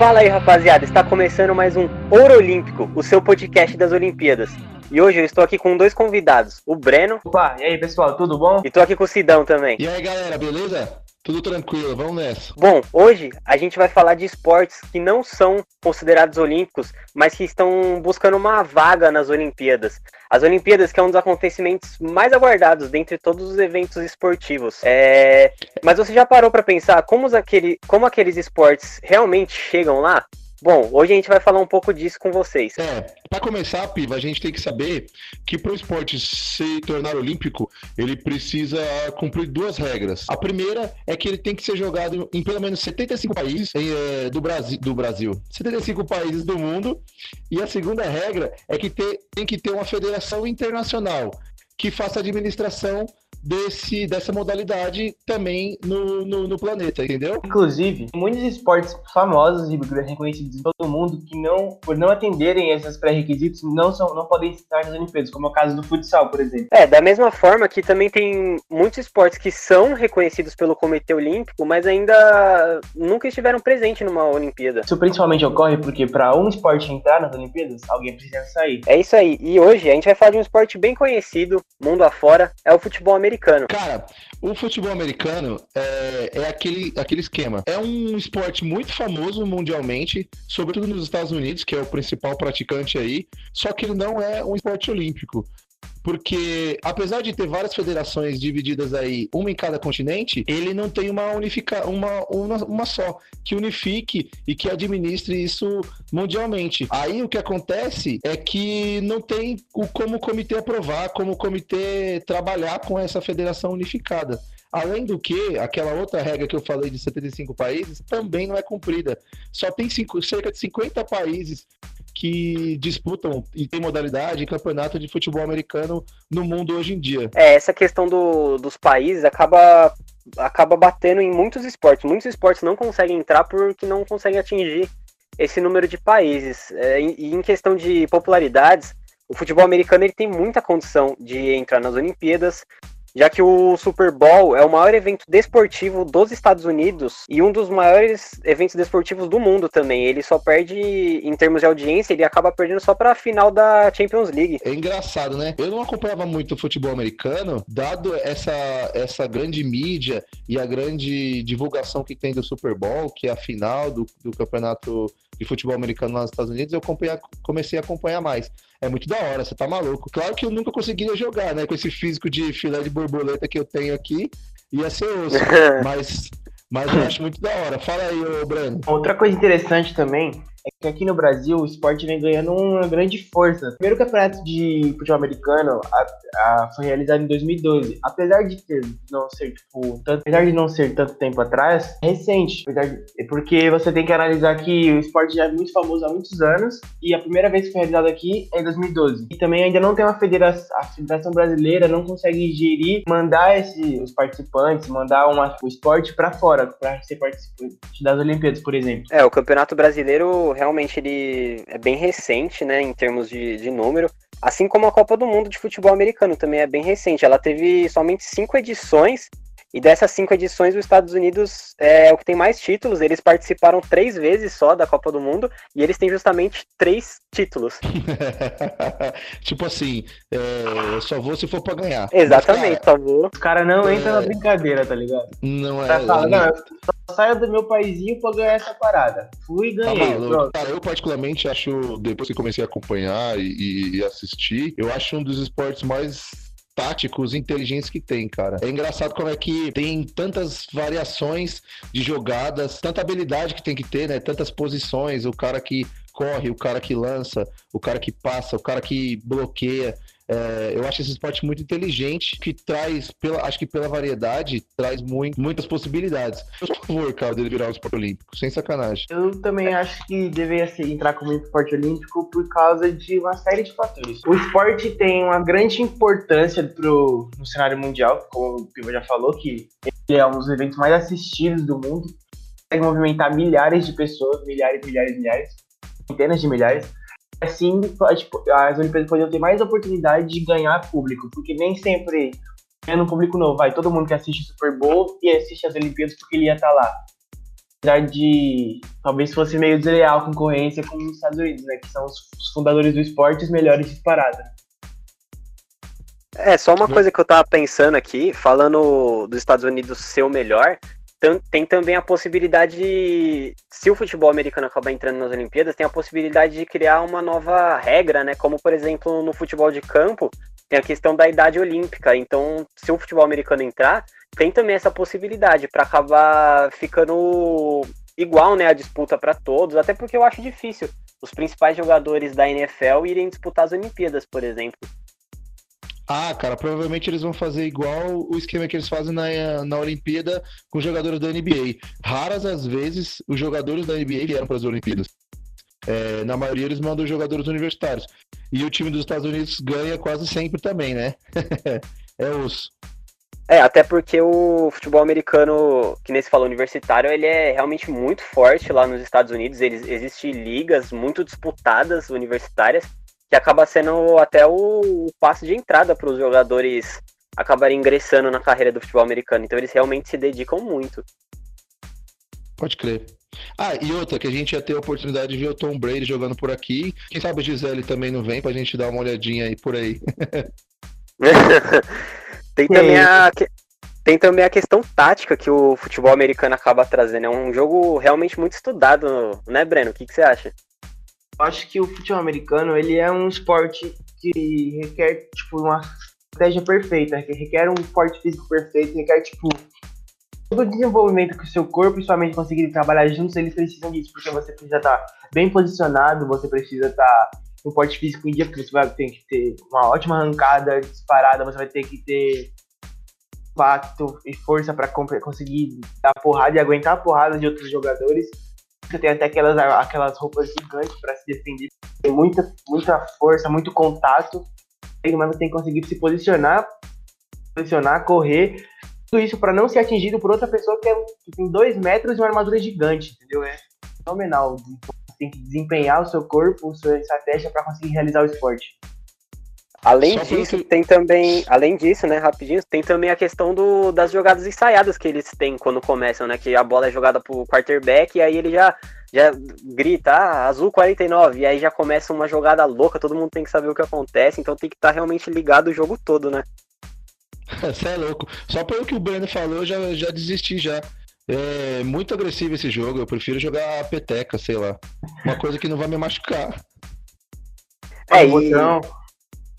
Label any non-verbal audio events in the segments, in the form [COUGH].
Fala aí, rapaziada. Está começando mais um Ouro Olímpico, o seu podcast das Olimpíadas. E hoje eu estou aqui com dois convidados, o Breno. Opa, e aí pessoal, tudo bom? E estou aqui com o Sidão também. E aí galera, beleza? Tudo tranquilo, vamos nessa. Bom, hoje a gente vai falar de esportes que não são considerados olímpicos, mas que estão buscando uma vaga nas Olimpíadas. As Olimpíadas, que é um dos acontecimentos mais aguardados dentre todos os eventos esportivos. É... Mas você já parou para pensar como, aquele... como aqueles esportes realmente chegam lá? Bom, hoje a gente vai falar um pouco disso com vocês. É, para começar, Piva, a gente tem que saber que para o esporte se tornar olímpico, ele precisa cumprir duas regras. A primeira é que ele tem que ser jogado em pelo menos 75 países é, do, Brasil, do Brasil, 75 países do mundo. E a segunda regra é que ter, tem que ter uma federação internacional que faça administração desse, dessa modalidade também no, no, no, planeta, entendeu? Inclusive, muitos esportes famosos e reconhecidos em todo o mundo que não, por não atenderem esses pré-requisitos, não, são, não podem estar nas Olimpíadas, como é o caso do futsal, por exemplo. É, da mesma forma que também tem muitos esportes que são reconhecidos pelo Comitê Olímpico, mas ainda nunca estiveram presentes numa Olimpíada. Isso principalmente ocorre porque para um esporte entrar nas Olimpíadas, alguém precisa sair. É isso aí. E hoje a gente vai falar de um esporte bem conhecido, mundo afora, é o futebol americano americano. Cara, o futebol americano é, é aquele, aquele esquema. É um esporte muito famoso mundialmente, sobretudo nos Estados Unidos, que é o principal praticante aí, só que ele não é um esporte olímpico porque apesar de ter várias federações divididas aí, uma em cada continente, ele não tem uma unifica, uma, uma, uma só que unifique e que administre isso mundialmente. Aí o que acontece é que não tem o, como o comitê aprovar, como o comitê trabalhar com essa federação unificada. Além do que, aquela outra regra que eu falei de 75 países também não é cumprida. Só tem cinco, cerca de 50 países que disputam e tem modalidade campeonato de futebol americano no mundo hoje em dia. É, essa questão do, dos países acaba, acaba batendo em muitos esportes. Muitos esportes não conseguem entrar porque não conseguem atingir esse número de países. É, e em questão de popularidades, o futebol americano ele tem muita condição de entrar nas Olimpíadas, já que o Super Bowl é o maior evento desportivo dos Estados Unidos e um dos maiores eventos desportivos do mundo também. Ele só perde em termos de audiência, ele acaba perdendo só para a final da Champions League. É engraçado, né? Eu não acompanhava muito o futebol americano, dado essa, essa grande mídia e a grande divulgação que tem do Super Bowl, que é a final do, do campeonato de futebol americano lá nos Estados Unidos, eu comecei a acompanhar mais. É muito da hora, você tá maluco. Claro que eu nunca conseguiria jogar, né? Com esse físico de filé de borboleta que eu tenho aqui, ia ser osso. [LAUGHS] mas, mas eu acho muito da hora. Fala aí, ô Breno. Outra coisa interessante também é que aqui no Brasil o esporte vem ganhando uma grande força. O primeiro campeonato de futebol americano a, a, foi realizado em 2012. Apesar de ter não ser tipo, tanto, apesar de não ser tanto tempo atrás, é recente. De, porque você tem que analisar que o esporte já é muito famoso há muitos anos e a primeira vez que foi realizado aqui é em 2012. E também ainda não tem uma federação, a Federação Brasileira não consegue gerir, mandar esse, os participantes, mandar uma, o esporte para fora, para ser participante das Olimpíadas, por exemplo. É, o Campeonato Brasileiro realmente ele é bem recente, né, em termos de, de número. Assim como a Copa do Mundo de Futebol Americano também é bem recente. Ela teve somente cinco edições e dessas cinco edições, os Estados Unidos é o que tem mais títulos. Eles participaram três vezes só da Copa do Mundo e eles têm justamente três títulos. [LAUGHS] tipo assim, é, só vou se for pra ganhar. Exatamente, cara, só vou. Os caras não é... entram na brincadeira, tá ligado? Não é. Fala, não, só saio do meu paizinho pra ganhar essa parada. Fui e tá ganhei. Tá cara, eu particularmente acho, depois que comecei a acompanhar e, e assistir, eu acho um dos esportes mais táticos inteligentes que tem, cara. É engraçado como é que tem tantas variações de jogadas, tanta habilidade que tem que ter, né? Tantas posições, o cara que corre, o cara que lança, o cara que passa, o cara que bloqueia. É, eu acho esse esporte muito inteligente, que traz, pela, acho que pela variedade, traz muito, muitas possibilidades. Por favor, cara, dele virar um esporte olímpico, sem sacanagem. Eu também acho que deveria ser, entrar como esporte olímpico por causa de uma série de fatores. O esporte tem uma grande importância pro, no cenário mundial, como o Piva já falou, que ele é um dos eventos mais assistidos do mundo. Consegue movimentar milhares de pessoas, milhares, milhares, milhares, centenas de milhares assim tipo, as Olimpíadas poderiam ter mais oportunidade de ganhar público, porque nem sempre é no público novo, vai todo mundo que assiste Super Bowl e assiste as Olimpíadas porque ele ia estar tá lá. Apesar de talvez fosse meio desleal a concorrência com os Estados Unidos, né? Que são os fundadores do esporte os melhores disparados. É, só uma coisa que eu tava pensando aqui, falando dos Estados Unidos ser o melhor, tem também a possibilidade de, se o futebol americano acabar entrando nas Olimpíadas, tem a possibilidade de criar uma nova regra, né? Como, por exemplo, no futebol de campo, tem a questão da idade olímpica. Então, se o futebol americano entrar, tem também essa possibilidade para acabar ficando igual, né, a disputa para todos, até porque eu acho difícil os principais jogadores da NFL irem disputar as Olimpíadas, por exemplo. Ah, cara, provavelmente eles vão fazer igual o esquema que eles fazem na, na Olimpíada com jogadores da NBA. Raras as vezes os jogadores da NBA vieram para as Olimpíadas. É, na maioria eles mandam jogadores universitários. E o time dos Estados Unidos ganha quase sempre também, né? [LAUGHS] é osso. É, até porque o futebol americano, que nesse falou universitário, ele é realmente muito forte lá nos Estados Unidos. Existem ligas muito disputadas universitárias que acaba sendo até o, o passo de entrada para os jogadores acabarem ingressando na carreira do futebol americano. Então eles realmente se dedicam muito. Pode crer. Ah, e outra, que a gente ia ter a oportunidade de ver o Tom Brady jogando por aqui. Quem sabe a Gisele também não vem pra gente dar uma olhadinha aí por aí. [LAUGHS] tem, também a, tem também a questão tática que o futebol americano acaba trazendo. É um jogo realmente muito estudado, né, Breno? O que, que você acha? Acho que o futebol americano ele é um esporte que requer tipo uma estratégia perfeita, que requer um porte físico perfeito, requer tipo todo o desenvolvimento que o seu corpo e sua mente conseguirem trabalhar juntos, eles precisam disso, porque você precisa estar bem posicionado, você precisa estar no porte físico em dia, porque você vai ter que ter uma ótima arrancada disparada, você vai ter que ter impacto e força para conseguir dar porrada e aguentar a porrada de outros jogadores você tem até aquelas, aquelas roupas gigantes para se defender. Tem muita, muita força, muito contato. Mas você tem que conseguir se posicionar, posicionar, correr. Tudo isso para não ser atingido por outra pessoa que, é, que tem dois metros e uma armadura gigante, entendeu? É fenomenal. Tem que desempenhar o seu corpo, sua estratégia para conseguir realizar o esporte. Além Só disso, que... tem também, além disso, né, rapidinho, tem também a questão do, das jogadas ensaiadas que eles têm quando começam, né, que a bola é jogada pro quarterback e aí ele já, já grita, ah, azul 49, e aí já começa uma jogada louca, todo mundo tem que saber o que acontece, então tem que estar tá realmente ligado o jogo todo, né. [LAUGHS] Você é louco. Só pelo que o Breno falou, já, já desisti já. É muito agressivo esse jogo, eu prefiro jogar a peteca, sei lá. Uma coisa que não vai me machucar. É, e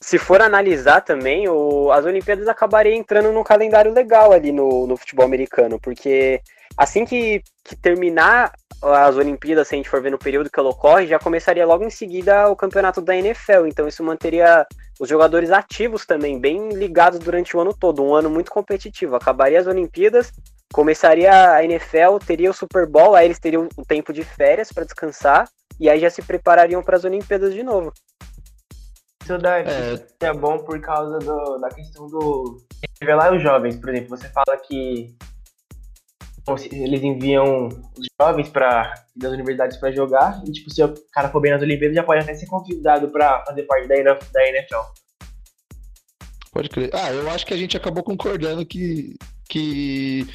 se for analisar também, o, as Olimpíadas acabariam entrando num calendário legal ali no, no futebol americano, porque assim que, que terminar as Olimpíadas, se a gente for ver no período que ela ocorre, já começaria logo em seguida o campeonato da NFL. Então isso manteria os jogadores ativos também, bem ligados durante o ano todo, um ano muito competitivo. Acabaria as Olimpíadas, começaria a NFL, teria o Super Bowl, aí eles teriam o tempo de férias para descansar, e aí já se preparariam para as Olimpíadas de novo. Isso, dá, é... é bom por causa do, da questão do revelar os jovens. Por exemplo, você fala que eles enviam os jovens para das universidades para jogar e tipo se o cara for bem nas Olimpíadas já pode até ser convidado para fazer parte da NFL. Pode crer. Ah, eu acho que a gente acabou concordando que que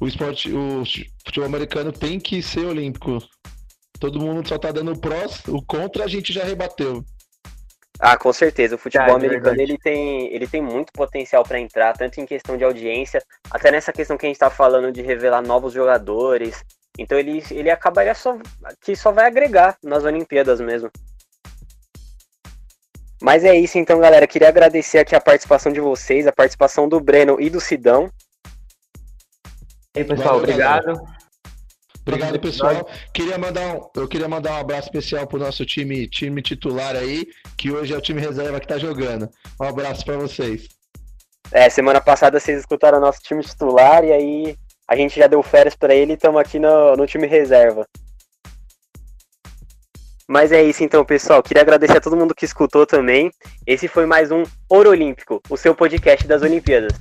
o esporte, o futebol americano tem que ser olímpico. Todo mundo só tá dando o prós, o contra a gente já rebateu. Ah, com certeza. O futebol ah, é americano ele tem, ele tem muito potencial para entrar, tanto em questão de audiência, até nessa questão que a gente está falando de revelar novos jogadores. Então ele, ele acabaria só que só vai agregar nas Olimpíadas mesmo. Mas é isso então, galera. Queria agradecer aqui a participação de vocês, a participação do Breno e do Sidão. E aí, pessoal, Valeu, obrigado. Galera. Obrigado, pessoal. Queria mandar um, eu queria mandar um abraço especial pro nosso time, time titular aí, que hoje é o time reserva que tá jogando. Um abraço para vocês. É, semana passada vocês escutaram o nosso time titular e aí a gente já deu férias para ele e estamos aqui no, no time reserva. Mas é isso então, pessoal. Queria agradecer a todo mundo que escutou também. Esse foi mais um Ouro Olímpico, o seu podcast das Olimpíadas.